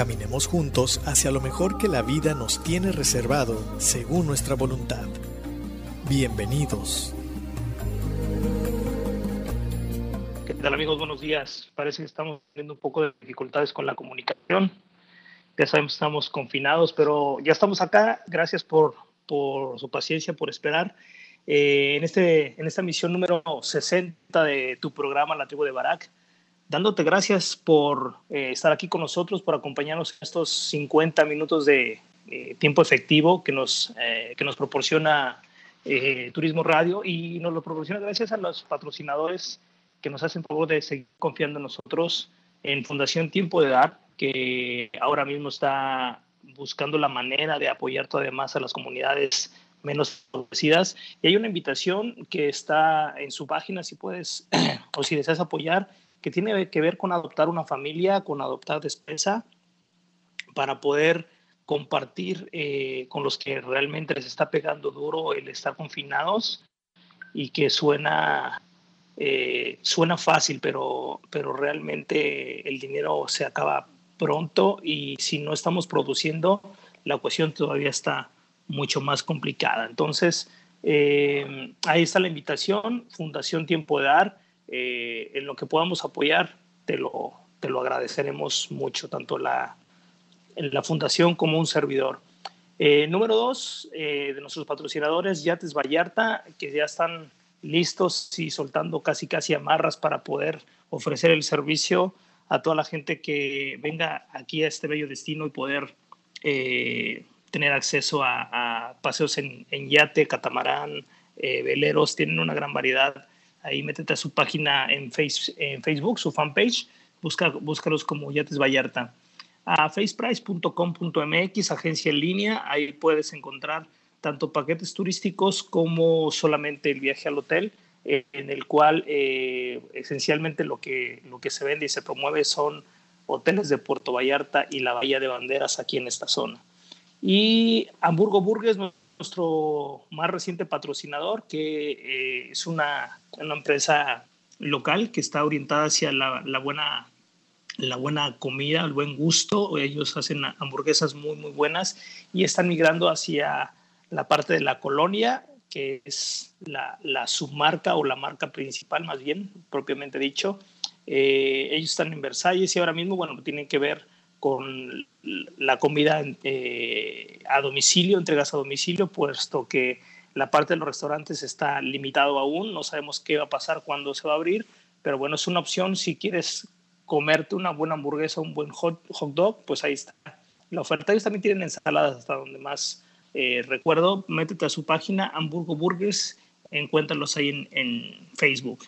Caminemos juntos hacia lo mejor que la vida nos tiene reservado según nuestra voluntad. Bienvenidos. ¿Qué tal amigos? Buenos días. Parece que estamos teniendo un poco de dificultades con la comunicación. Ya sabemos estamos confinados, pero ya estamos acá. Gracias por, por su paciencia, por esperar. Eh, en, este, en esta misión número 60 de tu programa La Tribu de Barak, dándote gracias por eh, estar aquí con nosotros, por acompañarnos en estos 50 minutos de eh, tiempo efectivo que nos, que nos proporciona Turismo Radio y nos lo proporciona gracias a los patrocinadores que nos hacen favor de seguir confiando en nosotros en Fundación Tiempo de Dar, que ahora mismo está buscando la manera de apoyar todavía más a las comunidades menos favorecidas. Y hay una invitación que está en su página, si puedes o si deseas apoyar, que tiene que ver con adoptar una familia, con adoptar despensa, para poder compartir eh, con los que realmente les está pegando duro el estar confinados y que suena, eh, suena fácil, pero, pero realmente el dinero se acaba pronto y si no estamos produciendo, la cuestión todavía está mucho más complicada. Entonces, eh, ahí está la invitación, Fundación Tiempo de Dar, eh, en lo que podamos apoyar, te lo, te lo agradeceremos mucho, tanto la, la fundación como un servidor. Eh, número dos, de nuestros patrocinadores, Yates Vallarta, que ya están listos y soltando casi casi amarras para poder ofrecer el servicio a toda la gente que venga aquí a este bello destino y poder eh, tener acceso a, paseos en, yate, catamarán, eh, veleros, tienen una gran variedad. Ahí métete a su página en, face, en Facebook, su fanpage, busca, búscalos como Yates Vallarta. A faceprice.com.mx, agencia en línea, ahí puedes encontrar tanto paquetes turísticos como solamente el viaje al hotel en el cual eh, esencialmente lo que, lo que se vende y se promueve son hoteles de Puerto Vallarta y la Bahía de Banderas aquí en esta zona. Y Hamburgo Burgues, nuestro más reciente patrocinador, que eh, es una, una, empresa local que está orientada hacia la, la, buena, la buena comida, el buen gusto. Ellos hacen hamburguesas muy, muy buenas y están migrando hacia la parte de la colonia que es la, submarca o la marca principal, más bien, propiamente dicho. Eh, ellos están en Versalles y ahora mismo, bueno, tienen que ver con la comida eh, a domicilio, entregas a domicilio, puesto que la parte de los restaurantes está limitado aún, no sabemos qué va a pasar cuando se va a abrir, pero bueno, es una opción si quieres comerte una buena hamburguesa, un buen hot, hot dog, pues ahí está la oferta. Ellos también tienen ensaladas hasta donde más eh, recuerdo, métete a su página Hamburgo Burgers, encuéntralos ahí en, Facebook.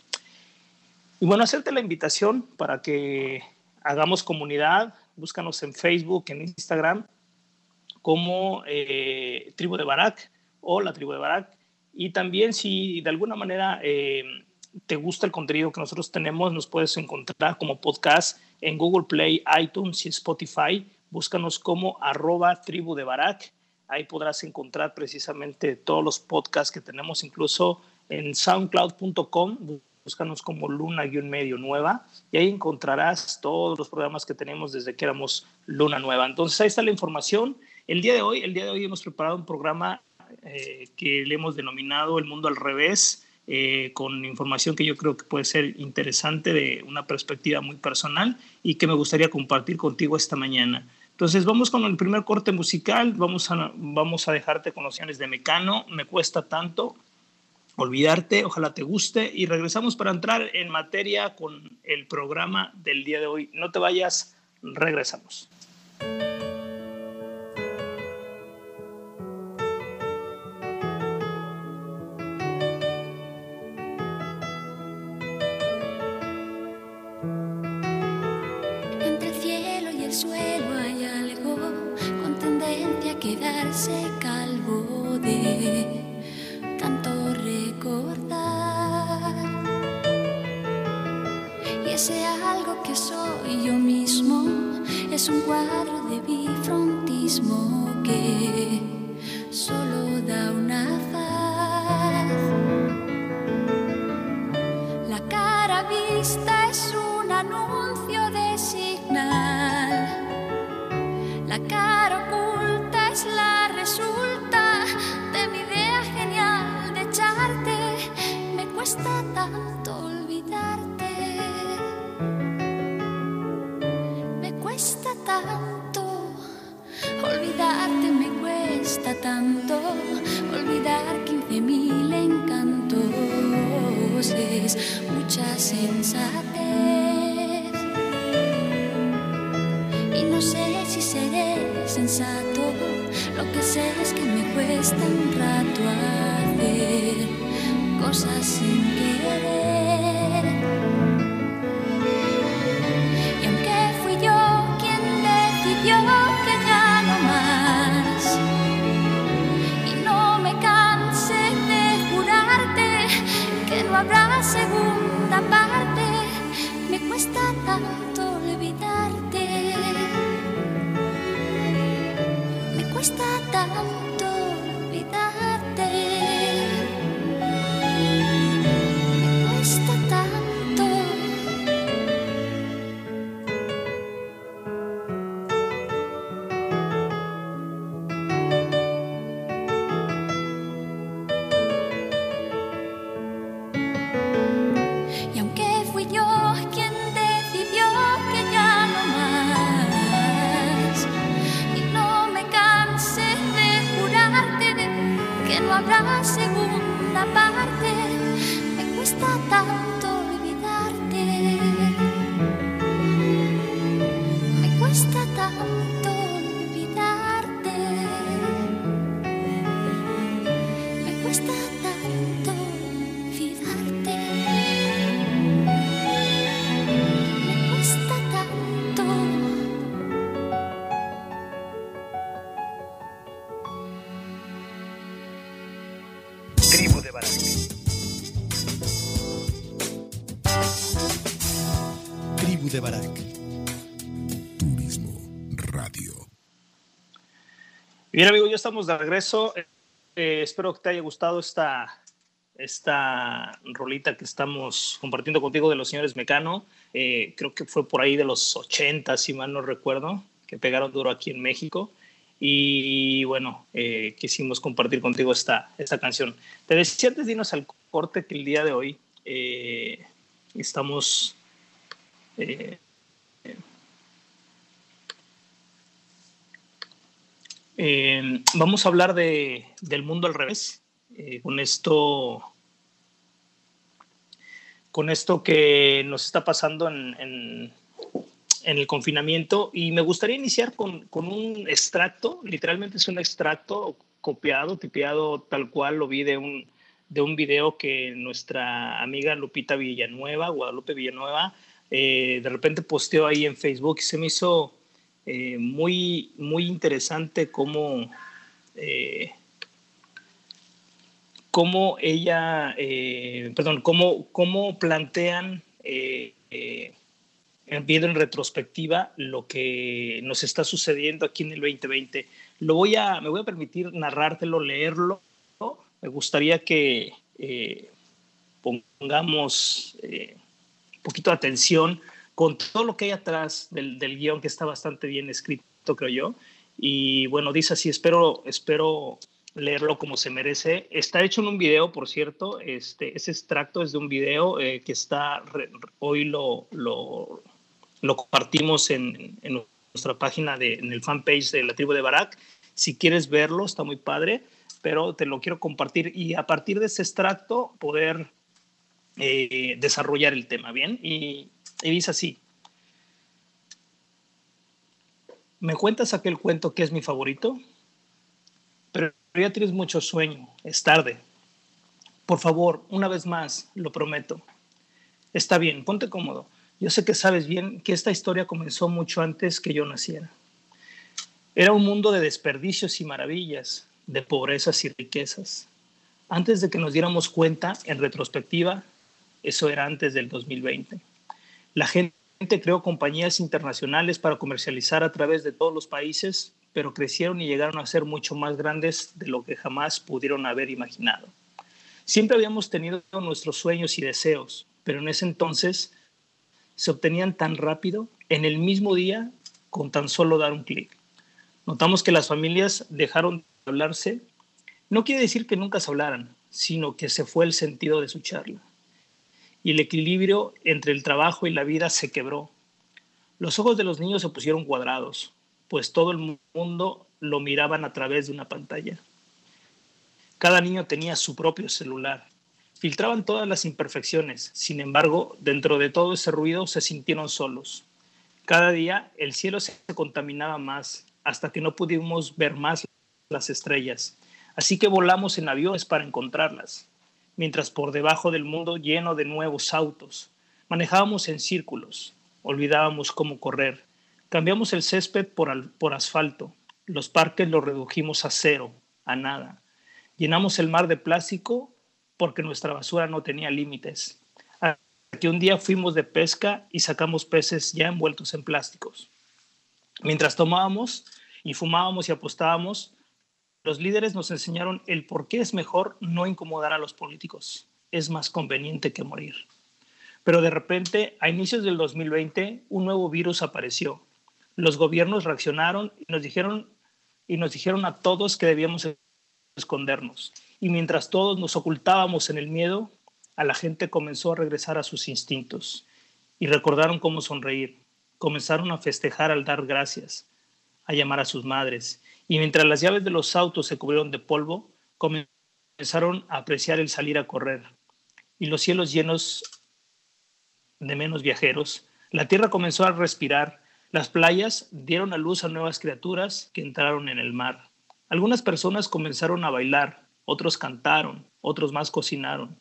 Y bueno, hacerte la invitación para que hagamos comunidad, búscanos en Facebook, en Instagram, como eh, Tribu de Barak o la Tribu de Barak. Y también si de alguna manera eh, te gusta el contenido que nosotros tenemos, nos puedes encontrar como podcast en Google Play, iTunes y Spotify. Búscanos como arroba tribu de Barak Ahí podrás encontrar precisamente todos los podcasts que tenemos, incluso en soundcloud.com. Búscanos como Luna-Medio Nueva y ahí encontrarás todos los programas que tenemos desde que éramos Luna Nueva. Entonces ahí está la información. El día de hoy, el día de hoy hemos preparado un programa eh, que le hemos denominado El Mundo al Revés, eh, con información que yo creo que puede ser interesante de una perspectiva muy personal y que me gustaría compartir contigo esta mañana. Entonces vamos con el primer corte musical, vamos a, vamos a dejarte con nociones de Mecano, me cuesta tanto olvidarte, ojalá te guste y regresamos para entrar en materia con el programa del día de hoy. No te vayas, regresamos. Me cuesta tanto olvidarte. Bien, amigos, ya estamos de regreso. Eh, espero que te haya gustado esta, esta rolita que estamos compartiendo contigo de los señores Mecano. Eh, creo que fue por ahí de los 80, si mal no recuerdo, que pegaron duro aquí en México. Y bueno, eh, quisimos compartir contigo esta, esta canción. Te decía antes de irnos al corte que el día de hoy estamos eh, vamos a hablar de, del mundo al revés. Eh, con esto. Con esto que nos está pasando en, en, en el confinamiento. Y me gustaría iniciar con, con, un extracto. Literalmente es un extracto copiado, tipeado tal cual lo vi de un, de un video que nuestra amiga Lupita Villanueva, Guadalupe Villanueva, eh, de repente posteó ahí en Facebook y se me hizo eh, muy, muy interesante cómo, eh, cómo ella, eh, perdón, cómo, cómo plantean, viendo en retrospectiva, lo que nos está sucediendo aquí en el 2020. Lo voy a, me voy a permitir narrártelo, leerlo. Me gustaría que pongamos un poquito de atención con todo lo que hay atrás del, del, guion que está bastante bien escrito, creo yo. Y bueno, dice así, espero, espero leerlo como se merece. Está hecho en un video, por cierto, este, ese extracto es de un video eh, que está, hoy lo, lo, lo compartimos en, en, nuestra página, de, en el fanpage de la tribu de Barak. Si quieres verlo, está muy padre, pero te lo quiero compartir y a partir de ese extracto poder eh, desarrollar el tema, ¿bien? Y, y dice así, ¿me cuentas aquel cuento que es mi favorito? Pero ya tienes mucho sueño, es tarde. Por favor, una vez más, lo prometo. Está bien, ponte cómodo. Yo sé que sabes bien que esta historia comenzó mucho antes que yo naciera. Era un mundo de desperdicios y maravillas, de pobrezas y riquezas. Antes de que nos diéramos cuenta, en retrospectiva, eso era antes del 2020. La gente creó compañías internacionales para comercializar a través de todos los países, pero crecieron y llegaron a ser mucho más grandes de lo que jamás pudieron haber imaginado. Siempre habíamos tenido nuestros sueños y deseos, pero en ese entonces se obtenían tan rápido, en el mismo día, con tan solo dar un clic. Notamos que las familias dejaron de hablarse. No quiere decir que nunca se hablaran, sino que se fue el sentido de su charla. Y el equilibrio entre el trabajo y la vida se quebró. Los ojos de los niños se pusieron cuadrados, pues todo el mundo lo miraban a través de una pantalla. Cada niño tenía su propio celular. Filtraban todas las imperfecciones. Sin embargo, dentro de todo ese ruido se sintieron solos. Cada día el cielo se contaminaba más hasta que no pudimos ver más las estrellas. Así que volamos en aviones para encontrarlas, mientras por debajo del mundo lleno de nuevos autos. Manejábamos en círculos, olvidábamos cómo correr, cambiamos el césped por, por asfalto, los parques los redujimos a cero, a nada. Llenamos el mar de plástico porque nuestra basura no tenía límites. Que un día fuimos de pesca y sacamos peces ya envueltos en plásticos. Mientras tomábamos y fumábamos y apostábamos, los líderes nos enseñaron el por qué es mejor no incomodar a los políticos. Es más conveniente que morir. Pero de repente, a inicios del 2020, un nuevo virus apareció. Los gobiernos reaccionaron y nos dijeron, y nos dijeron a todos que debíamos escondernos. Y mientras todos nos ocultábamos en el miedo, a la gente comenzó a regresar a sus instintos y recordaron cómo sonreír. Comenzaron a festejar al dar gracias, a llamar a sus madres. Y mientras las llaves de los autos se cubrieron de polvo, comenzaron a apreciar el salir a correr. Y los cielos llenos de menos viajeros, la tierra comenzó a respirar, las playas dieron a luz a nuevas criaturas que entraron en el mar. Algunas personas comenzaron a bailar, otros cantaron, otros más cocinaron.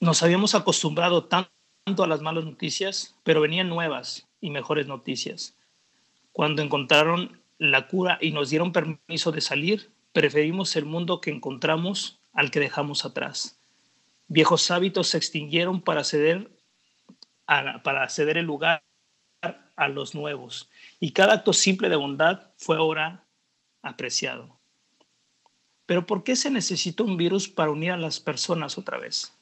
Nos habíamos acostumbrado tanto a las malas noticias, pero venían nuevas y mejores noticias. Cuando encontraron la cura y nos dieron permiso de salir, preferimos el mundo que encontramos al que dejamos atrás. Viejos hábitos se extinguieron para ceder, para ceder el lugar a los nuevos. Y cada acto simple de bondad fue ahora apreciado. Pero ¿por qué se necesita un virus para unir a las personas otra vez?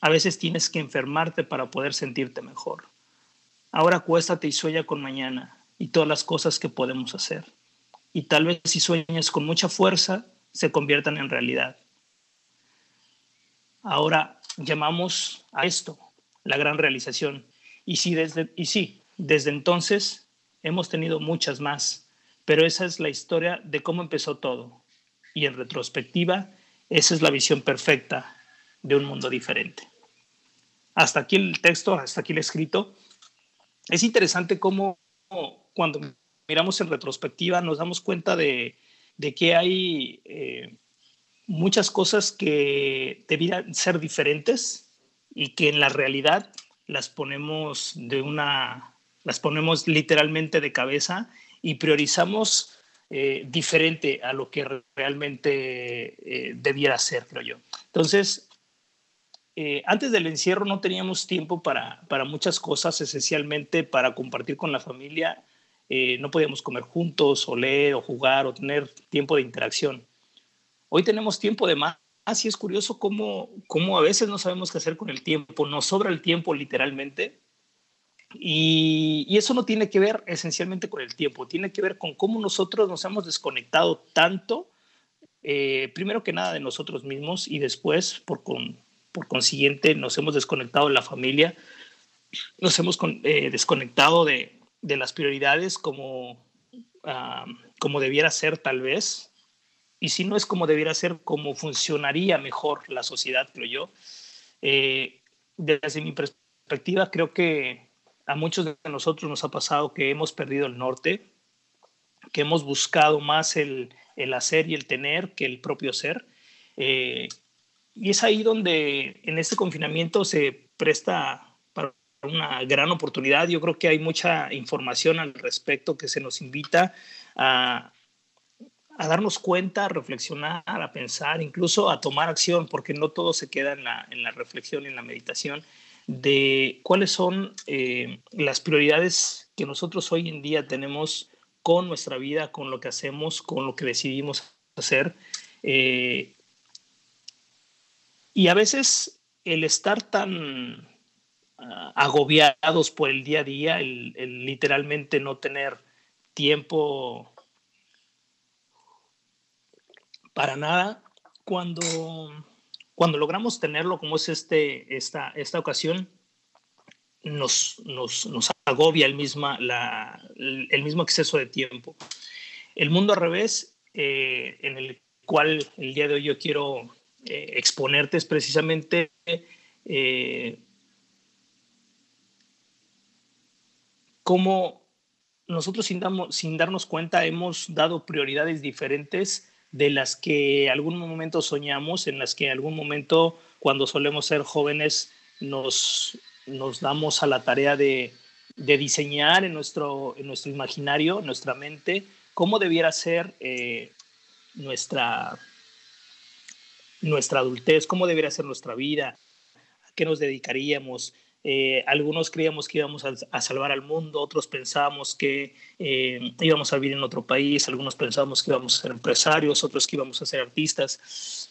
A veces tienes que enfermarte para poder sentirte mejor. Ahora acuéstate y sueña con mañana y todas las cosas que podemos hacer. Y tal vez si sueñas con mucha fuerza, se conviertan en realidad. Ahora llamamos a esto la gran realización. Y sí, desde, y sí, desde entonces hemos tenido muchas más, pero esa es la historia de cómo empezó todo. Y en retrospectiva, esa es la visión perfecta de un mundo diferente. Hasta aquí el texto, hasta aquí el escrito. Es interesante cómo cuando miramos en retrospectiva nos damos cuenta de, que hay eh, muchas cosas que debieran ser diferentes y que en la realidad las ponemos de una las ponemos literalmente de cabeza y priorizamos eh, diferente a lo que realmente eh, debiera ser, creo yo. Entonces, eh, antes del encierro no teníamos tiempo para, para, muchas cosas, esencialmente para compartir con la familia. no podíamos comer juntos o leer o jugar o tener tiempo de interacción. Hoy tenemos tiempo de más y es curioso cómo, cómo a veces no sabemos qué hacer con el tiempo. Nos sobra el tiempo literalmente y, eso no tiene que ver esencialmente con el tiempo, tiene que ver con cómo nosotros nos hemos desconectado tanto, eh, primero que nada de nosotros mismos y después, por, por consiguiente, nos hemos desconectado de la familia, nos hemos eh, desconectado de, de, las prioridades como, ah, como debiera ser tal vez. Y si no es como debiera ser, como funcionaría mejor la sociedad, creo yo. Eh, desde mi perspectiva, creo que a muchos de nosotros nos ha pasado que hemos perdido el norte, que hemos buscado más el, hacer y el tener que el propio ser. Eh, y es ahí donde en este confinamiento se presta para una gran oportunidad. Yo creo que hay mucha información al respecto que se nos invita a, darnos cuenta, a reflexionar, a pensar, incluso a tomar acción, porque no todo se queda en la, en la reflexión en la meditación, de cuáles son eh, las prioridades que nosotros hoy en día tenemos con nuestra vida, con lo que hacemos, con lo que decidimos hacer. Eh, y a veces el estar tan ah, agobiados por el día a día, el, literalmente no tener tiempo para nada. Cuando, cuando logramos tenerlo, como es este, esta, esta ocasión, nos, nos, nos agobia el, misma, la, el mismo exceso de tiempo. El mundo al revés, eh, en el cual el día de hoy yo quiero eh, exponerte, es precisamente eh, cómo nosotros sin, sin darnos cuenta hemos dado prioridades diferentes de las que algún momento soñamos, en las que algún momento cuando solemos ser jóvenes nos, nos damos a la tarea de, de diseñar en nuestro, en nuestro imaginario, en nuestra mente, cómo debiera ser eh, nuestra, nuestra adultez, cómo debiera ser nuestra vida, a qué nos dedicaríamos, eh, algunos creíamos que íbamos a, salvar al mundo, otros pensábamos que eh, íbamos a vivir en otro país, algunos pensábamos que íbamos a ser empresarios, otros que íbamos a ser artistas.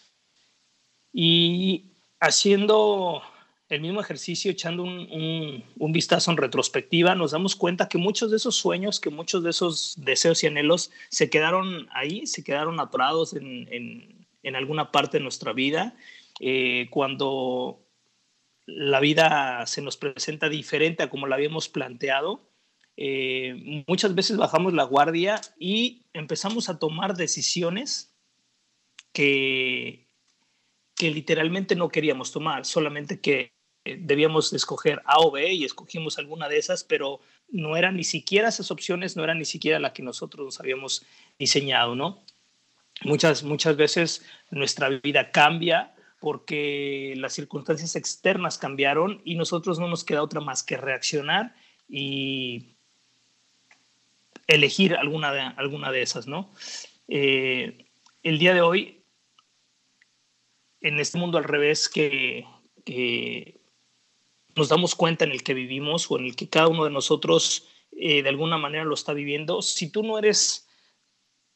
Y haciendo el mismo ejercicio, echando un, vistazo en retrospectiva, nos damos cuenta que muchos de esos sueños, que muchos de esos deseos y anhelos se quedaron ahí, se quedaron atorados en, alguna parte de nuestra vida. Eh, cuando la vida se nos presenta diferente a como la habíamos planteado. Eh, muchas veces bajamos la guardia y empezamos a tomar decisiones que, que literalmente no queríamos tomar, solamente que debíamos escoger A o B y escogimos alguna de esas, pero no eran ni siquiera esas opciones, no eran ni siquiera la que nosotros nos habíamos diseñado, ¿no? Muchas, muchas veces nuestra vida cambia porque las circunstancias externas cambiaron y nosotros no nos queda otra más que reaccionar y elegir alguna de, alguna de esas, ¿no? Eh, el día de hoy, en este mundo al revés que, nos damos cuenta en el que vivimos o en el que cada uno de nosotros eh, de alguna manera lo está viviendo, si tú no eres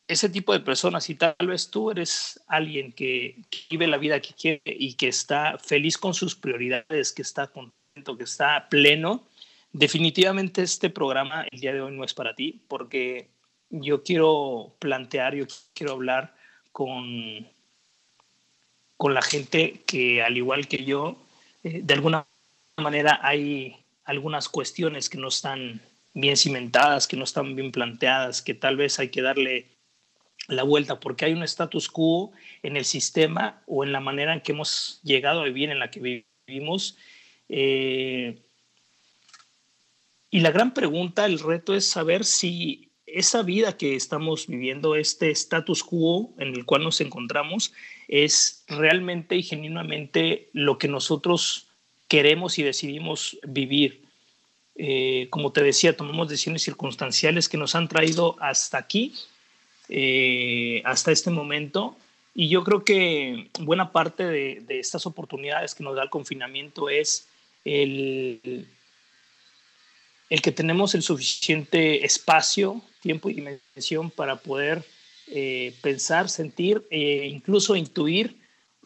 ese tipo de personas, y tal vez tú eres alguien que, vive la vida que quiere y que está feliz con sus prioridades, que está contento, que está pleno, definitivamente este programa el día de hoy no es para ti, porque yo quiero plantear, yo quiero hablar con, con la gente que al igual que yo, eh, de alguna manera hay algunas cuestiones que no están bien cimentadas, que no están bien planteadas, que tal vez hay que darle la vuelta, porque hay un status quo en el sistema o en la manera en que hemos llegado a vivir, en la que vivimos. Eh, y la gran pregunta, el reto es saber si esa vida que estamos viviendo, este status quo en el cual nos encontramos, es realmente y genuinamente lo que nosotros queremos y decidimos vivir. Eh, como te decía, tomamos decisiones circunstanciales que nos han traído hasta aquí eh, hasta este momento. Y yo creo que buena parte de, estas oportunidades que nos da el confinamiento es el, el que tenemos el suficiente espacio, tiempo y dimensión para poder eh, pensar, sentir e incluso intuir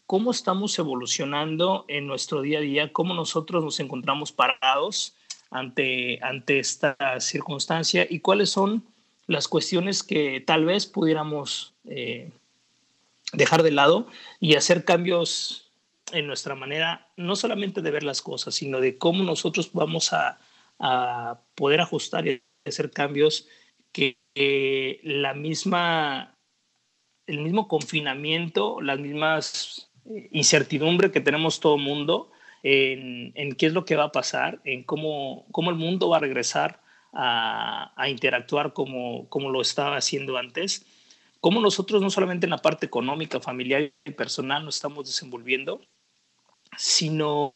cómo estamos evolucionando en nuestro día a día, cómo nosotros nos encontramos parados ante, ante esta circunstancia y cuáles son las cuestiones que tal vez pudiéramos eh, dejar de lado y hacer cambios en nuestra manera, no solamente de ver las cosas, sino de cómo nosotros vamos a, poder ajustar y hacer cambios que la misma, el mismo confinamiento, las mismas eh, incertidumbre que tenemos todo el mundo en, en, qué es lo que va a pasar, en cómo, cómo el mundo va a regresar a, interactuar como, como lo estaba haciendo antes, cómo nosotros no solamente en la parte económica, familiar y personal nos estamos desenvolviendo, sino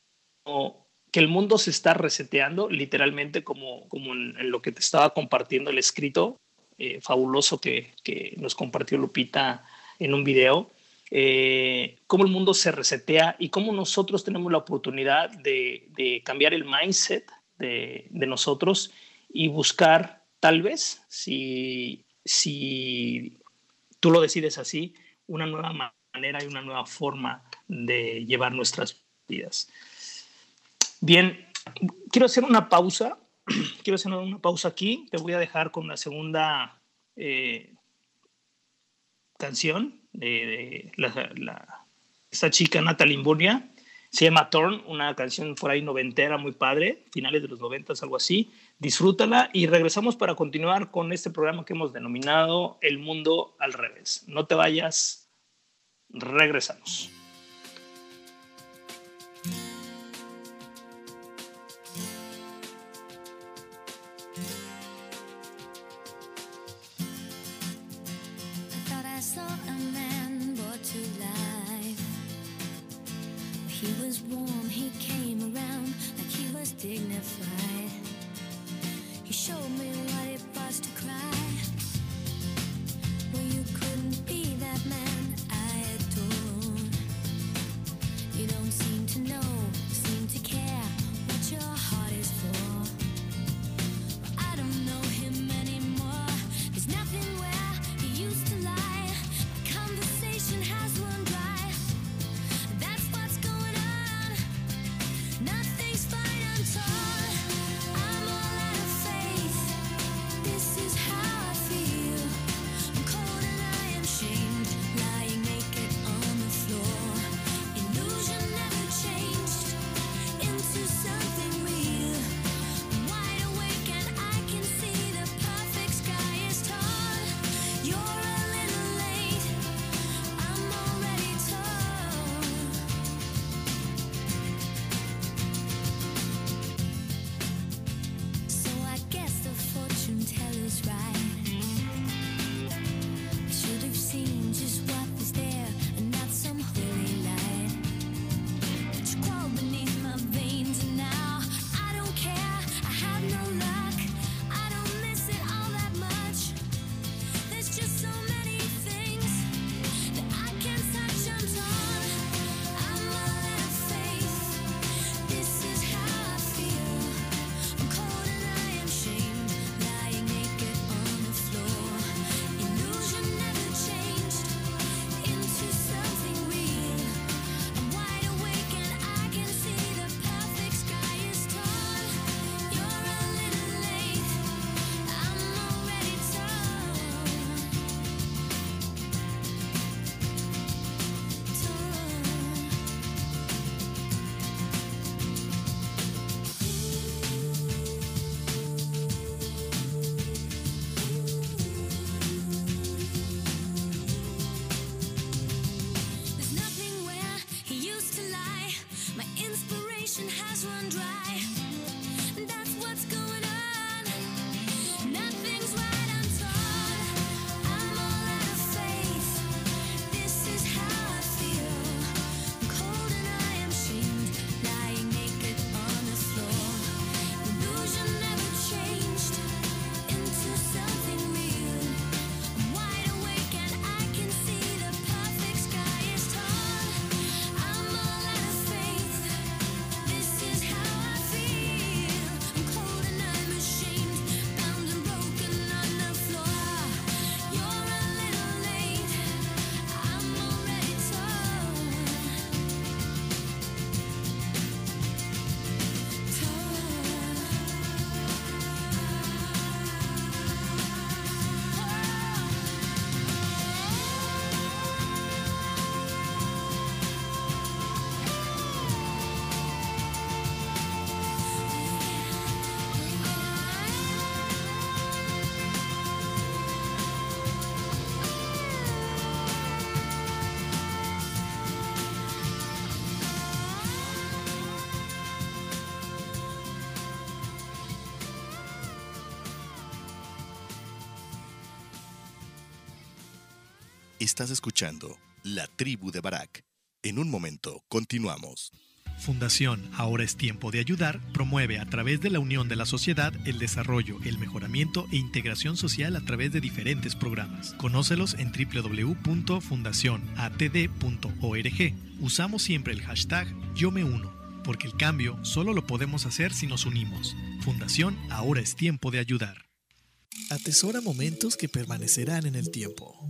que el mundo se está reseteando, literalmente como, como en, lo que te estaba compartiendo el escrito eh, fabuloso que, que, nos compartió Lupita en un video, eh, cómo el mundo se resetea y cómo nosotros tenemos la oportunidad de, de cambiar el mindset de, de, nosotros y buscar, tal vez, si, si tú lo decides así, una nueva manera y una nueva forma de llevar nuestras vidas. Bien, quiero hacer una pausa. Quiero hacer una pausa aquí. Te voy a dejar con la segunda eh, canción de, esta chica Natalie Imburnia. Se llama Torn, una canción por ahí noventera, muy padre, finales de los noventas, algo así. Disfrútala y regresamos para continuar con este programa que hemos denominado El Mundo al Revés. No te vayas, regresamos. Estás escuchando La Tribu de Barak. En un momento, continuamos. Fundación Ahora es Tiempo de Ayudar promueve a través de la unión de la sociedad el desarrollo, el mejoramiento e integración social a través de diferentes programas. Conócelos en www.fundacionatd.org. Usamos siempre el hashtag Yo me uno, porque el cambio solo lo podemos hacer si nos unimos. Fundación Ahora es Tiempo de Ayudar. Atesora momentos que permanecerán en el tiempo.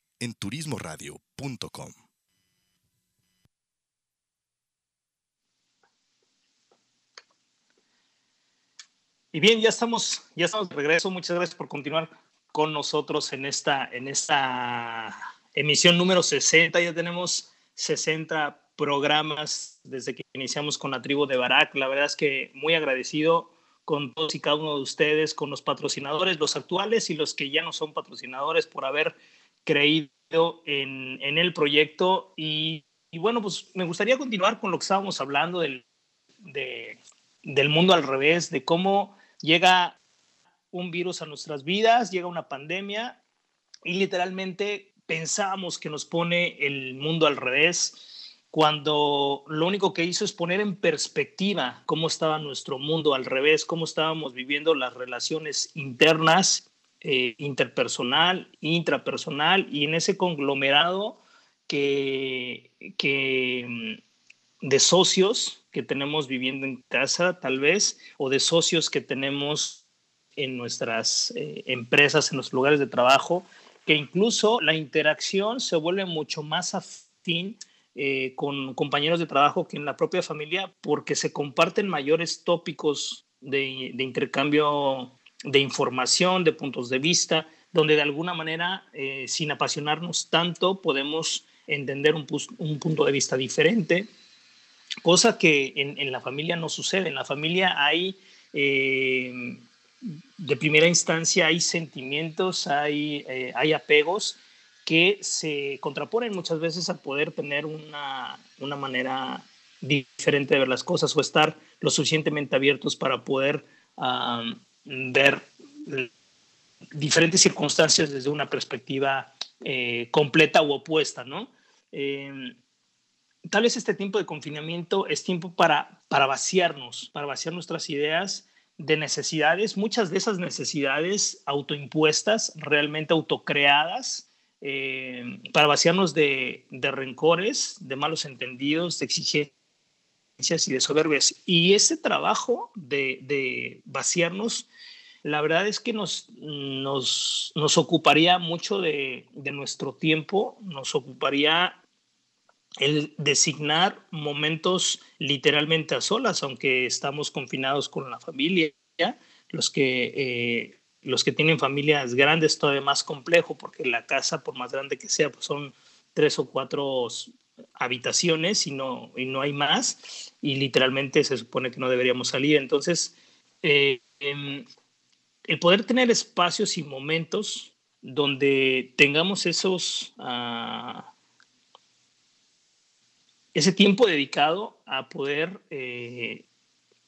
en turismoradio.com. Y bien, ya estamos, ya estamos de regreso. Muchas gracias por continuar con nosotros en esta, en esta emisión número 60. Ya tenemos 60 programas desde que iniciamos con la tribu de Barak. La verdad es que muy agradecido con todos y cada uno de ustedes, con los patrocinadores, los actuales y los que ya no son patrocinadores, por haber creído en, en el proyecto. Y, y, bueno, pues me gustaría continuar con lo que estábamos hablando del, de, del mundo al revés, de cómo llega un virus a nuestras vidas, llega una pandemia y literalmente pensamos que nos pone el mundo al revés cuando lo único que hizo es poner en perspectiva cómo estaba nuestro mundo al revés, cómo estábamos viviendo las relaciones internas, eh, interpersonal, intrapersonal y en ese conglomerado que, que de socios que tenemos viviendo en casa, tal vez, o de socios que tenemos en nuestras eh, empresas, en los lugares de trabajo, que incluso la interacción se vuelve mucho más afín eh, con compañeros de trabajo que en la propia familia, porque se comparten mayores tópicos de intercambio de información, de puntos de vista, donde de alguna manera, eh, sin apasionarnos tanto, podemos entender un, un punto de vista diferente, cosa que en, en, la familia no sucede. En la familia hay, eh, de primera instancia, hay sentimientos, hay, eh, hay apegos que se contraponen muchas veces a poder tener una, una, manera diferente de ver las cosas o estar lo suficientemente abiertos para poder um, ver diferentes circunstancias desde una perspectiva eh, completa u opuesta, ¿no? Eh, tal vez este tiempo de confinamiento es tiempo para, para vaciarnos, para vaciar nuestras ideas de necesidades, muchas de esas necesidades autoimpuestas, realmente autocreadas, eh, para vaciarnos de, de, rencores, de malos entendidos, de exigencias y de soberbias. Y ese trabajo de, de vaciarnos, la verdad es que nos, nos, nos ocuparía mucho de, de nuestro tiempo, nos ocuparía el designar momentos literalmente a solas, aunque estamos confinados con la familia, los que, eh, los que tienen familias grandes todavía más complejo, porque la casa, por más grande que sea, pues son tres o cuatro habitaciones y no, y no hay más, y literalmente se supone que no deberíamos salir. Entonces, eh, eh, el poder tener espacios y momentos donde tengamos esos... Uh, ese tiempo dedicado a poder eh,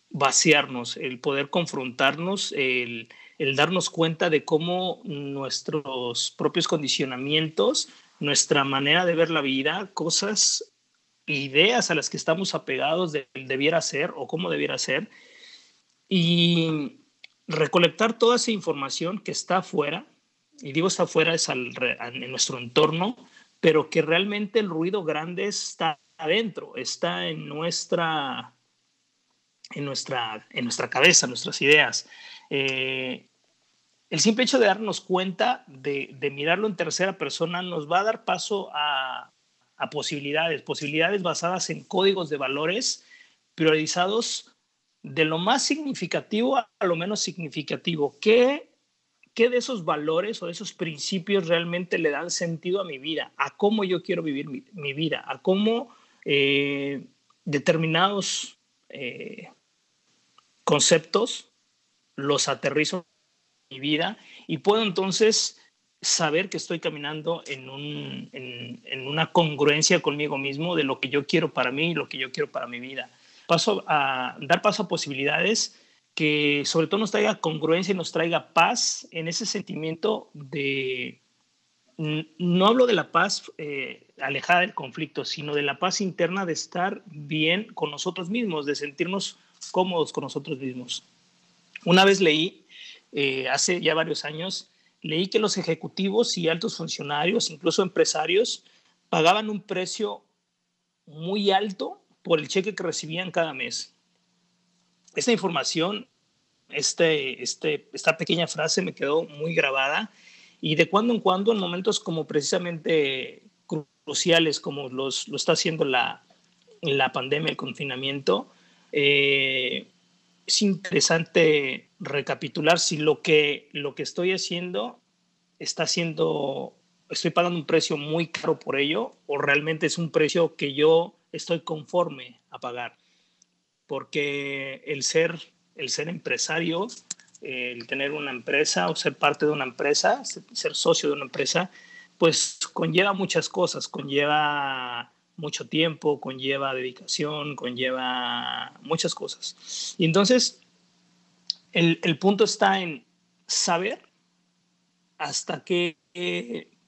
vaciarnos, el poder confrontarnos, el, el, darnos cuenta de cómo nuestros propios condicionamientos, nuestra manera de ver la vida, cosas, ideas a las que estamos apegados de, debiera ser o cómo debiera ser, y recolectar toda esa información que está afuera, y digo está afuera, es al, en nuestro entorno, pero que realmente el ruido grande está adentro, está en nuestra, en nuestra, en nuestra cabeza, nuestras ideas. Eh, el simple hecho de darnos cuenta, de, mirarlo en tercera persona, nos va a dar paso a, posibilidades, posibilidades basadas en códigos de valores priorizados de lo más significativo a lo menos significativo. ¿Qué, ¿Qué de esos valores o de esos principios realmente le dan sentido a mi vida? ¿A cómo yo quiero vivir mi, vida? ¿A cómo eh, determinados eh, conceptos, los aterrizo mi vida y puedo entonces saber que estoy caminando en, un, en, en, una congruencia conmigo mismo de lo que yo quiero para mí y lo que yo quiero para mi vida. Paso a dar paso a posibilidades que sobre todo nos traiga congruencia y nos traiga paz en ese sentimiento de, no hablo de la paz eh, alejada del conflicto, sino de la paz interna de estar bien con nosotros mismos, de sentirnos cómodos con nosotros mismos. Una vez leí, eh, hace ya varios años, leí que los ejecutivos y altos funcionarios, incluso empresarios, pagaban un precio muy alto por el cheque que recibían cada mes. Esta información, este, este, esta pequeña frase me quedó muy grabada y de cuando en cuando, en momentos como precisamente cruciales como los, lo está haciendo la, la pandemia, el confinamiento, eh, es interesante recapitular si lo que, lo que estoy haciendo está siendo, estoy pagando un precio muy caro por ello o realmente es un precio que yo estoy conforme a pagar. Porque el ser, el ser empresario, el tener una empresa o ser parte de una empresa, ser socio de una empresa, pues conlleva muchas cosas, conlleva mucho tiempo, conlleva dedicación, conlleva muchas cosas. Y entonces, el, el punto está en saber hasta qué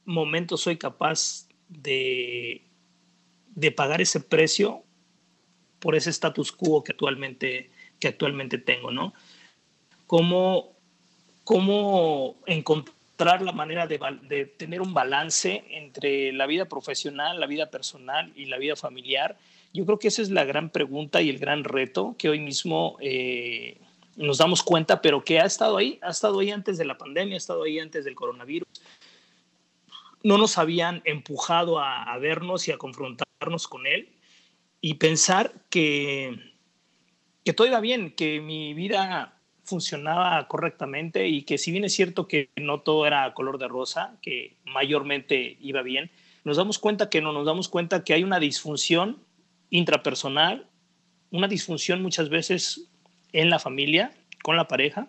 momento soy capaz de, de pagar ese precio por ese status quo que actualmente, que actualmente tengo, ¿no? Cómo, cómo encontrar la manera de, de, tener un balance entre la vida profesional, la vida personal y la vida familiar. Yo creo que esa es la gran pregunta y el gran reto que hoy mismo eh, nos damos cuenta, pero que ha estado ahí, ha estado ahí antes de la pandemia, ha estado ahí antes del coronavirus. No nos habían empujado a, vernos y a confrontarnos con él y pensar que, que todo iba bien, que mi vida funcionaba correctamente y que si bien es cierto que no todo era color de rosa, que mayormente iba bien, nos damos cuenta que no, nos damos cuenta que hay una disfunción intrapersonal, una disfunción muchas veces en la familia, con la pareja.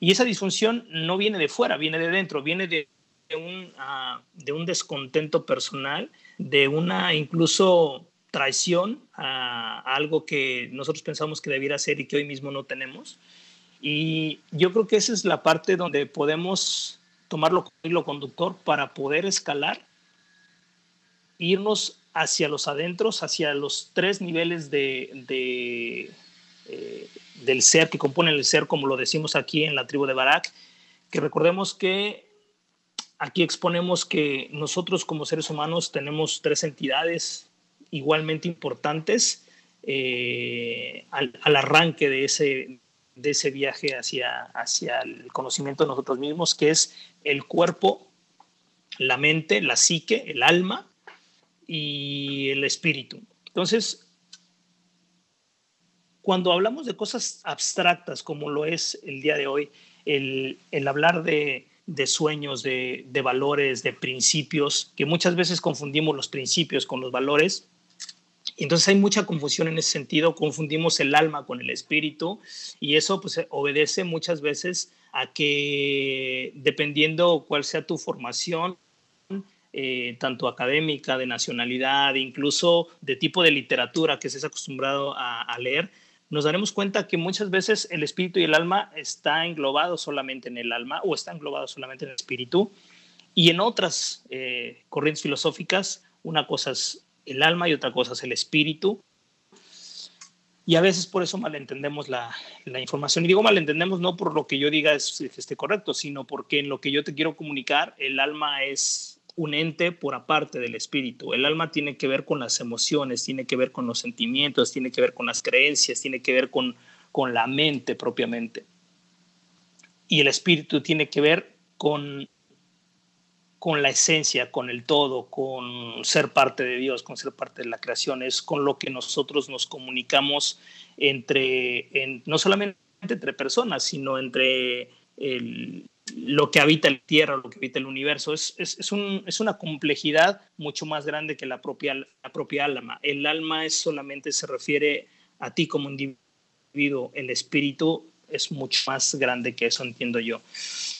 Y esa disfunción no viene de fuera, viene de dentro, viene de, un, uh, de un descontento personal, de una incluso traición a, algo que nosotros pensamos que debiera ser y que hoy mismo no tenemos. Y yo creo que esa es la parte donde podemos tomarlo como hilo conductor para poder escalar, irnos hacia los adentros, hacia los tres niveles de, eh, del ser que componen el ser, como lo decimos aquí en la tribu de Barak, que recordemos que aquí exponemos que nosotros como seres humanos tenemos tres entidades igualmente importantes eh, al, al, arranque de ese, de ese viaje hacia, hacia el conocimiento de nosotros mismos, que es el cuerpo, la mente, la psique, el alma y el espíritu. Entonces, cuando hablamos de cosas abstractas como lo es el día de hoy, el, el hablar de, de sueños, de, de, valores, de principios, que muchas veces confundimos los principios con los valores. Entonces hay mucha confusión en ese sentido, confundimos el alma con el espíritu y eso pues obedece muchas veces a que dependiendo cuál sea tu formación, eh, tanto académica, de nacionalidad, incluso de tipo de literatura que estés acostumbrado a, a, leer, nos daremos cuenta que muchas veces el espíritu y el alma está englobado solamente en el alma o está englobado solamente en el espíritu. Y en otras eh, corrientes filosóficas, una cosa es el alma y otra cosa es el espíritu. Y a veces por eso malentendemos la, la información. Y digo malentendemos no por lo que yo diga es, esté correcto, sino porque en lo que yo te quiero comunicar, el alma es un ente por aparte del espíritu. El alma tiene que ver con las emociones, tiene que ver con los sentimientos, tiene que ver con las creencias, tiene que ver con, con la mente propiamente. Y el espíritu tiene que ver con, con la esencia, con el todo, con ser parte de Dios, con ser parte de la creación. Es con lo que nosotros nos comunicamos entre, en, no solamente entre personas, sino entre el, lo que habita la Tierra, lo que habita el universo. Es, es, es, un, es una complejidad mucho más grande que la propia, la propia alma. El alma es solamente se refiere a ti como individuo, el espíritu es mucho más grande que eso, entiendo yo.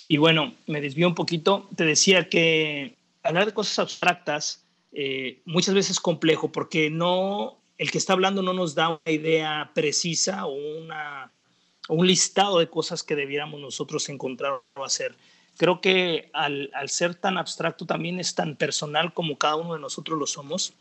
Y bueno, me desvío un poquito. Te decía que hablar de cosas abstractas eh, muchas veces es complejo porque no, el que está hablando no nos da una idea precisa o una, un listado de cosas que debiéramos nosotros encontrar o hacer. Creo que al, ser tan abstracto también es tan personal como cada uno de nosotros lo somos.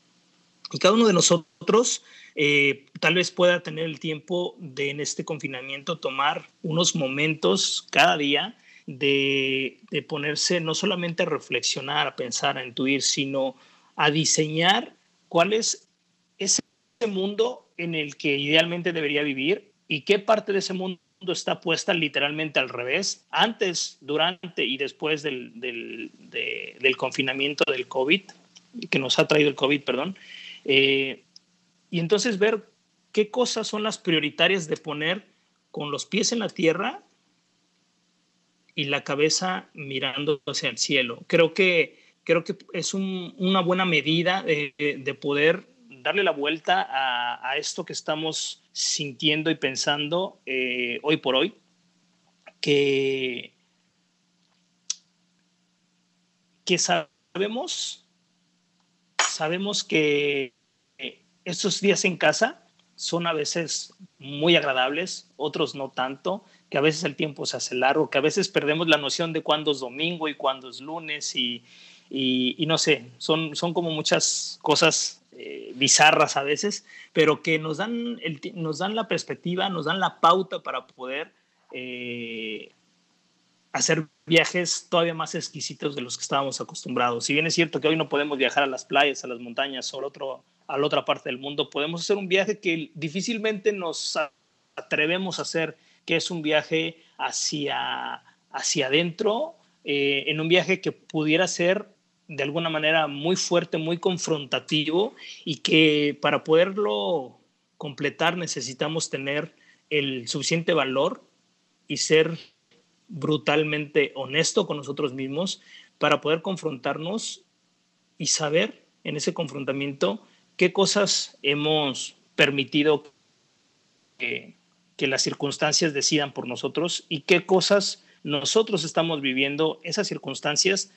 Y cada uno de nosotros eh, tal vez pueda tener el tiempo de en este confinamiento tomar unos momentos cada día de, de, ponerse no solamente a reflexionar, a pensar, a intuir, sino a diseñar cuál es ese mundo en el que idealmente debería vivir y qué parte de ese mundo está puesta literalmente al revés, antes, durante y después del, del, de, del confinamiento del COVID, que nos ha traído el COVID, perdón. Eh, y entonces ver qué cosas son las prioritarias de poner con los pies en la tierra y la cabeza mirando hacia el cielo. Creo que, creo que es un, una buena medida de, de, poder darle la vuelta a, esto que estamos sintiendo y pensando eh, hoy por hoy, que, que sabemos, sabemos que estos días en casa son a veces muy agradables, otros no tanto, que a veces el tiempo se hace largo, que a veces perdemos la noción de cuándo es domingo y cuándo es lunes y, y, y no sé, son, son como muchas cosas eh, bizarras a veces, pero que nos dan, el, nos dan la perspectiva, nos dan la pauta para poder eh, hacer viajes todavía más exquisitos de los que estábamos acostumbrados. Si bien es cierto que hoy no podemos viajar a las playas, a las montañas o al otro a la otra parte del mundo, podemos hacer un viaje que difícilmente nos atrevemos a hacer, que es un viaje hacia, hacia adentro, eh, en un viaje que pudiera ser de alguna manera muy fuerte, muy confrontativo y que para poderlo completar necesitamos tener el suficiente valor y ser brutalmente honesto con nosotros mismos para poder confrontarnos y saber en ese confrontamiento qué cosas hemos permitido que, que, las circunstancias decidan por nosotros y qué cosas nosotros estamos viviendo esas circunstancias,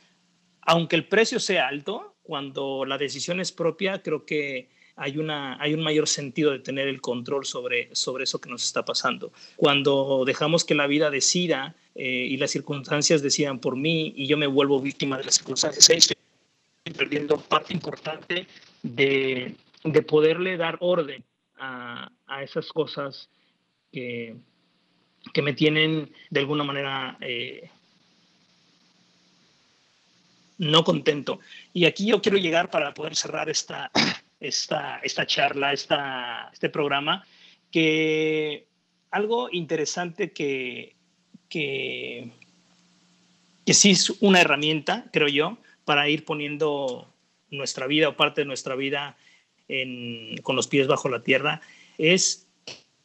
aunque el precio sea alto, cuando la decisión es propia, creo que hay, una, hay un mayor sentido de tener el control sobre, sobre eso que nos está pasando. Cuando dejamos que la vida decida eh, y las circunstancias decidan por mí y yo me vuelvo víctima de las circunstancias, estoy perdiendo parte importante de, de poderle dar orden a, a esas cosas que, que, me tienen de alguna manera eh, no contento. Y aquí yo quiero llegar para poder cerrar esta, esta, esta charla, esta, este programa, que algo interesante que, que, que sí es una herramienta, creo yo, para ir poniendo nuestra vida o parte de nuestra vida en, con los pies bajo la tierra, es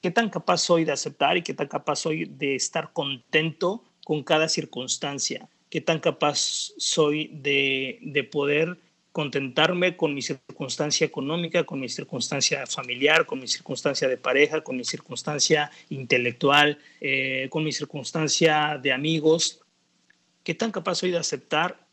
qué tan capaz soy de aceptar y qué tan capaz soy de estar contento con cada circunstancia, qué tan capaz soy de, de poder contentarme con mi circunstancia económica, con mi circunstancia familiar, con mi circunstancia de pareja, con mi circunstancia intelectual, eh, con mi circunstancia de amigos. ¿Qué tan capaz soy de aceptar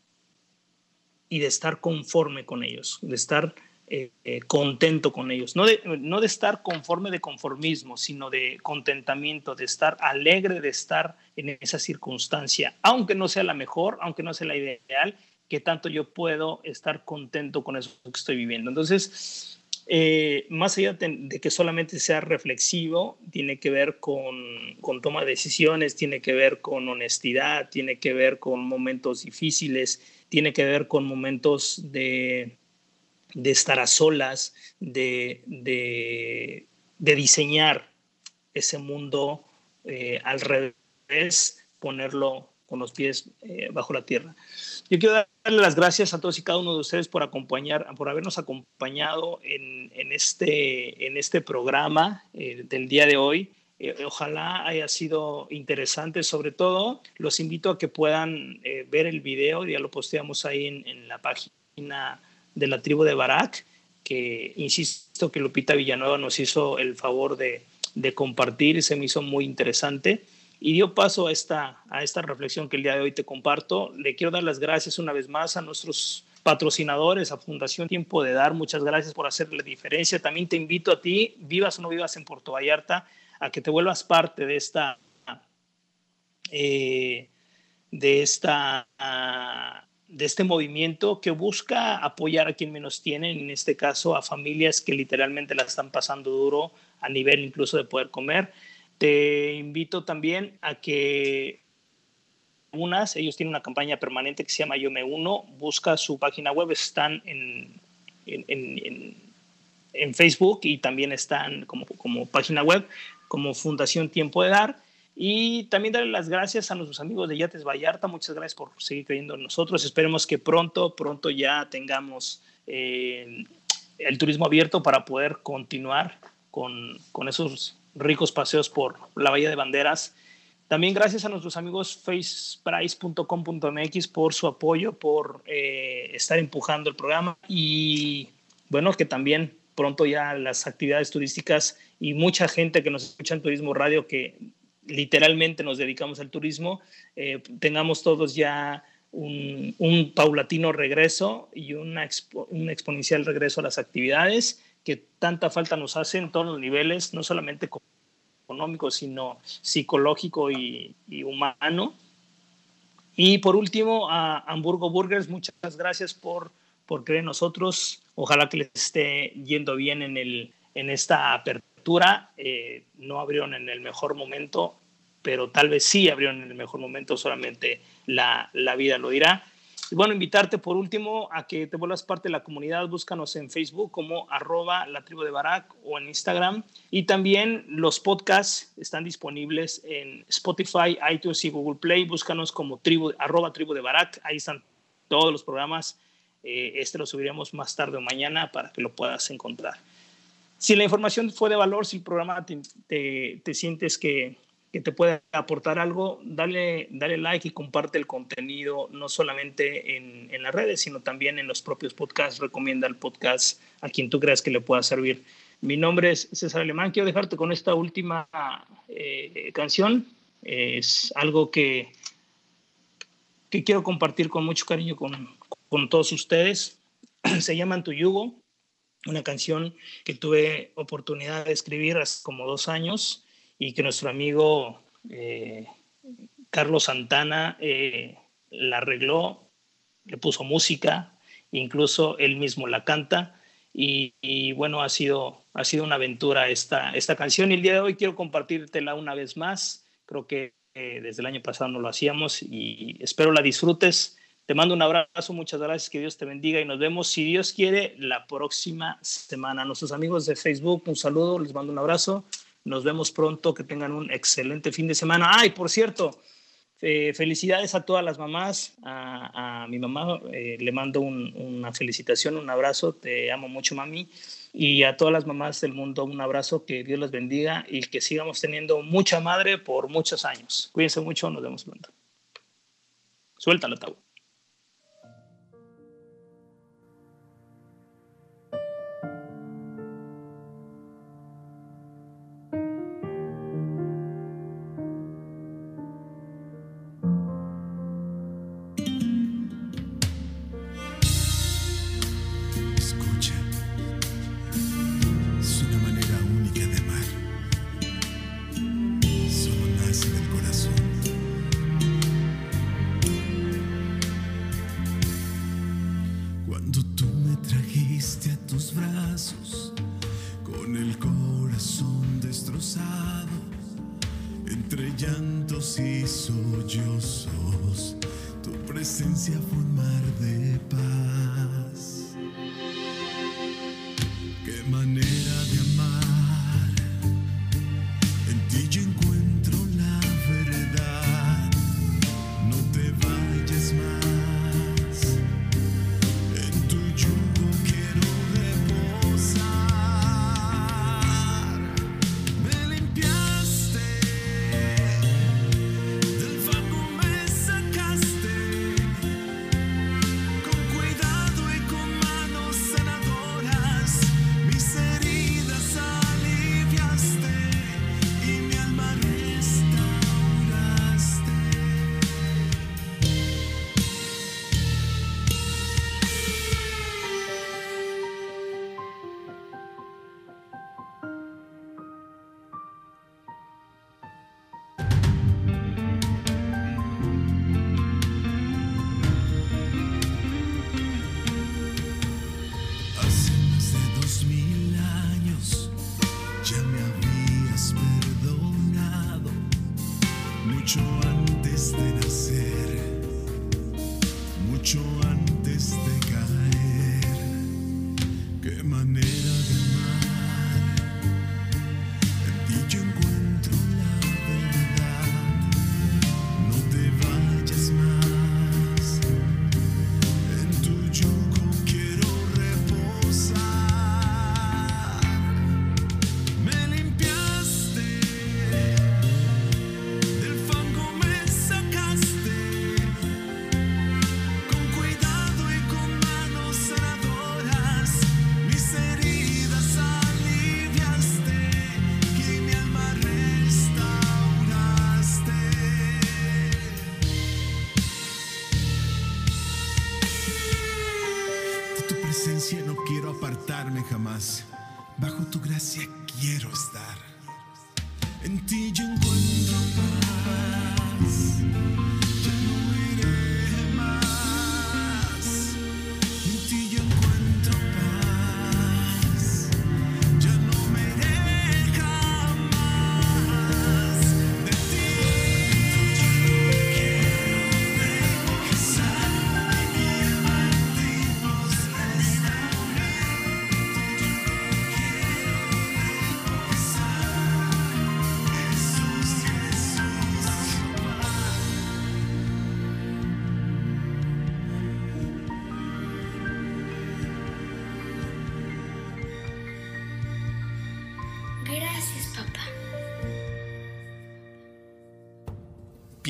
y de estar conforme con ellos, de estar eh, eh, contento con ellos, no de, no de estar conforme de conformismo, sino de contentamiento, de estar alegre de estar en esa circunstancia, aunque no sea la mejor, aunque no sea la ideal, que tanto yo puedo estar contento con eso que estoy viviendo. Entonces, eh, más allá de, de, que solamente sea reflexivo, tiene que ver con, con, toma de decisiones, tiene que ver con honestidad, tiene que ver con momentos difíciles, tiene que ver con momentos de, de estar a solas, de, de, diseñar ese mundo eh, al revés, ponerlo con los pies eh, bajo la tierra. Yo quiero darle las gracias a todos y cada uno de ustedes por acompañar, por habernos acompañado en, en este, en este programa eh, del día de hoy. Eh, ojalá haya sido interesante. Sobre todo, los invito a que puedan ver el video, ya lo posteamos ahí en, en la página de la tribu de Barak, que insisto que Lupita Villanueva nos hizo el favor de, de compartir, se me hizo muy interesante y dio paso a esta, a esta reflexión que el día de hoy te comparto. Le quiero dar las gracias una vez más a nuestros patrocinadores, a Fundación Tiempo de Dar. Muchas gracias por hacer la diferencia. También te invito a ti, vivas o no vivas en Puerto Vallarta, a que te vuelvas parte de esta, eh, de esta, ah, de este movimiento que busca apoyar a quien menos tiene, en este caso a familias que literalmente la están pasando duro a nivel incluso de poder comer. Te invito también a que unas, ellos tienen una campaña permanente que se llama Yo Me Uno, busca su página web, están en, en, en, en Facebook y también están como, como página web, como Fundación Tiempo de Dar. Y también darle las gracias a nuestros amigos de Yates Vallarta. Muchas gracias por seguir creyendo en nosotros. Esperemos que pronto, pronto ya tengamos eh, el turismo abierto para poder continuar con, con esos ricos paseos por la Bahía de Banderas. También gracias a nuestros amigos faceprice.com.mx por su apoyo, por eh, estar empujando el programa y bueno, que también pronto ya las actividades turísticas y mucha gente que nos escucha en Turismo Radio que literalmente nos dedicamos al turismo, eh, tengamos todos ya un, paulatino regreso y un exponencial regreso a las actividades que tanta falta nos hace en todos los niveles, no solamente económico, sino psicológico y, y humano. Y por último, a Hamburgo Burgers, muchas gracias por, por creer en nosotros. Ojalá que les esté yendo bien en, el, en esta apertura. Eh, no abrieron en el mejor momento, pero tal vez sí abrieron en el mejor momento, solamente la, la vida lo dirá. Y bueno, invitarte por último a que te vuelvas parte de la comunidad. Búscanos en Facebook como arroba la tribu de Barak o en Instagram. Y también los podcasts están disponibles en Spotify, iTunes y Google Play. Búscanos como tribu, arroba de Barak. Ahí están todos los programas. Eh, este lo subiremos más tarde o mañana para que lo puedas encontrar. Si la información fue de valor, si el programa te, te, te sientes que, que te puede aportar algo, dale, dale like y comparte el contenido, no solamente en, en, las redes, sino también en los propios podcasts. Recomienda el podcast a quien tú creas que le pueda servir. Mi nombre es César Alemán. Quiero dejarte con esta última eh, canción. Es algo que, que quiero compartir con mucho cariño con, con todos ustedes. Se llama Tu Yugo, una canción que tuve oportunidad de escribir hace como dos años y que nuestro amigo eh, Carlos Santana eh, la arregló, le puso música, incluso él mismo la canta. Y, bueno, ha sido, ha sido una aventura esta, esta canción y el día de hoy quiero compartírtela una vez más. Creo que eh, desde el año pasado no lo hacíamos y espero la disfrutes. Te mando un abrazo, muchas gracias, que Dios te bendiga y nos vemos, si Dios quiere, la próxima semana. Nuestros amigos de Facebook, un saludo, les mando un abrazo. Nos vemos pronto, que tengan un excelente fin de semana. Ay, por cierto, eh, felicidades a todas las mamás, a, a mi mamá eh, le mando un, una felicitación, un abrazo, te amo mucho mami, y a todas las mamás del mundo un abrazo, que Dios las bendiga y que sigamos teniendo mucha madre por muchos años. Cuídense mucho, nos vemos pronto. Suéltalo, Tau.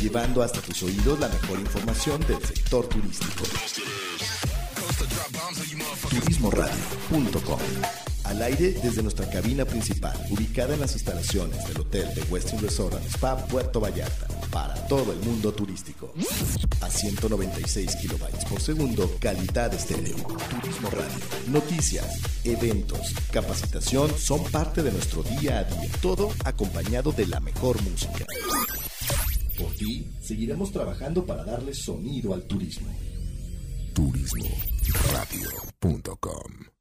Llevando hasta tus oídos la mejor información del sector turístico. Turismoradio.com Al aire desde nuestra cabina principal, ubicada en las instalaciones del Hotel de Westin Resort and Spa Puerto Vallarta, para todo el mundo turístico. A 196 kilobytes por segundo, calidad estéreo. Turismo Radio. Noticias, eventos, capacitación son parte de nuestro día a día. Todo acompañado de la mejor música. Por ti, seguiremos trabajando para darle sonido al turismo. Turismoradio.com